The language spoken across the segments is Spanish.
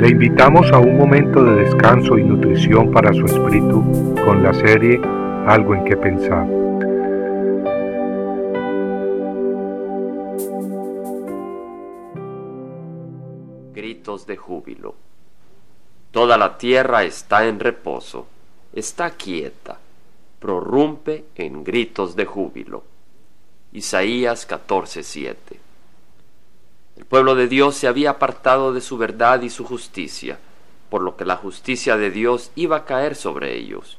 Le invitamos a un momento de descanso y nutrición para su espíritu con la serie Algo en que pensar. Gritos de júbilo. Toda la tierra está en reposo, está quieta, prorrumpe en gritos de júbilo. Isaías 14:7 el pueblo de Dios se había apartado de su verdad y su justicia, por lo que la justicia de Dios iba a caer sobre ellos.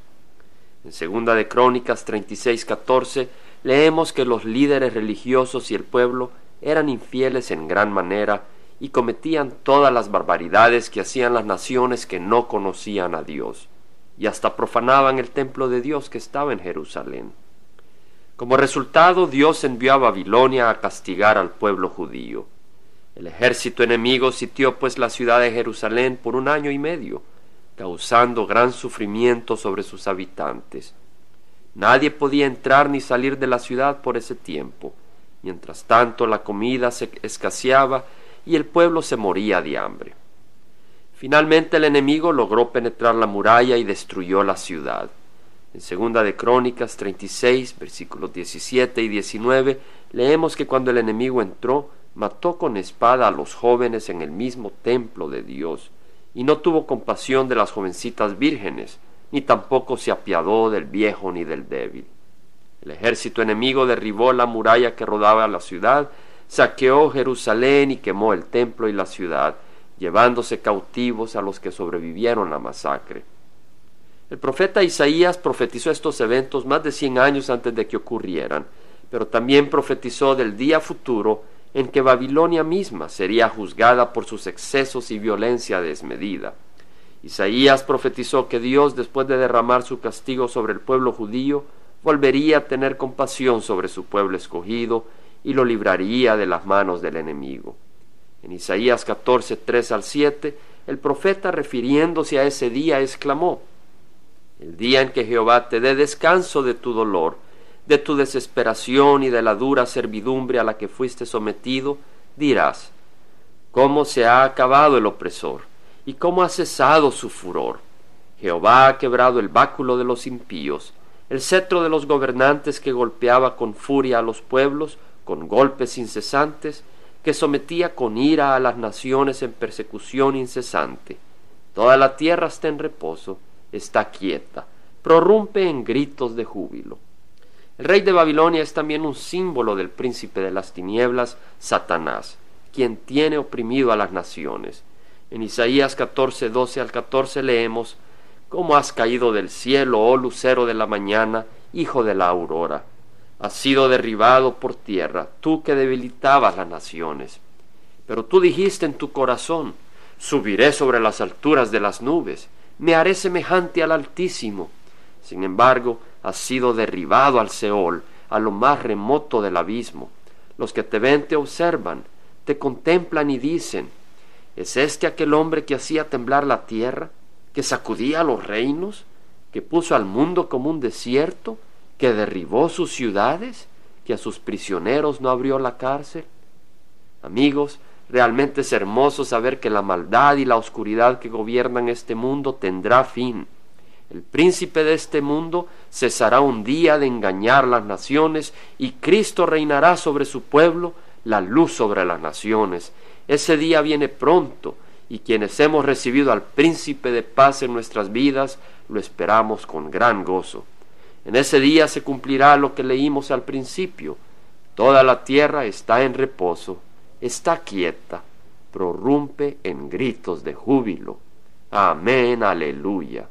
En segunda de Crónicas 36:14 leemos que los líderes religiosos y el pueblo eran infieles en gran manera y cometían todas las barbaridades que hacían las naciones que no conocían a Dios, y hasta profanaban el templo de Dios que estaba en Jerusalén. Como resultado, Dios envió a Babilonia a castigar al pueblo judío. El ejército enemigo sitió pues la ciudad de Jerusalén por un año y medio, causando gran sufrimiento sobre sus habitantes. Nadie podía entrar ni salir de la ciudad por ese tiempo. Mientras tanto la comida se escaseaba y el pueblo se moría de hambre. Finalmente el enemigo logró penetrar la muralla y destruyó la ciudad. En segunda de Crónicas 36, versículos 17 y 19, leemos que cuando el enemigo entró, mató con espada a los jóvenes en el mismo templo de Dios, y no tuvo compasión de las jovencitas vírgenes, ni tampoco se apiadó del viejo ni del débil. El ejército enemigo derribó la muralla que rodaba la ciudad, saqueó Jerusalén y quemó el templo y la ciudad, llevándose cautivos a los que sobrevivieron la masacre. El profeta Isaías profetizó estos eventos más de cien años antes de que ocurrieran, pero también profetizó del día futuro en que Babilonia misma sería juzgada por sus excesos y violencia desmedida. Isaías profetizó que Dios, después de derramar su castigo sobre el pueblo judío, volvería a tener compasión sobre su pueblo escogido y lo libraría de las manos del enemigo. En Isaías 14, 3 al 7, el profeta refiriéndose a ese día exclamó, El día en que Jehová te dé descanso de tu dolor, de tu desesperación y de la dura servidumbre a la que fuiste sometido, dirás, ¿cómo se ha acabado el opresor? ¿Y cómo ha cesado su furor? Jehová ha quebrado el báculo de los impíos, el cetro de los gobernantes que golpeaba con furia a los pueblos, con golpes incesantes, que sometía con ira a las naciones en persecución incesante. Toda la tierra está en reposo, está quieta, prorrumpe en gritos de júbilo. El rey de Babilonia es también un símbolo del príncipe de las tinieblas, Satanás, quien tiene oprimido a las naciones. En Isaías 14, 12 al 14 leemos, ¿Cómo has caído del cielo, oh lucero de la mañana, hijo de la aurora? Has sido derribado por tierra, tú que debilitabas las naciones. Pero tú dijiste en tu corazón, subiré sobre las alturas de las nubes, me haré semejante al Altísimo. Sin embargo, has sido derribado al Seol, a lo más remoto del abismo. Los que te ven te observan, te contemplan y dicen, ¿es este aquel hombre que hacía temblar la tierra, que sacudía los reinos, que puso al mundo como un desierto, que derribó sus ciudades, que a sus prisioneros no abrió la cárcel? Amigos, realmente es hermoso saber que la maldad y la oscuridad que gobiernan este mundo tendrá fin el príncipe de este mundo cesará un día de engañar las naciones y Cristo reinará sobre su pueblo, la luz sobre las naciones. Ese día viene pronto y quienes hemos recibido al príncipe de paz en nuestras vidas lo esperamos con gran gozo. En ese día se cumplirá lo que leímos al principio. Toda la tierra está en reposo, está quieta, prorrumpe en gritos de júbilo. Amén, aleluya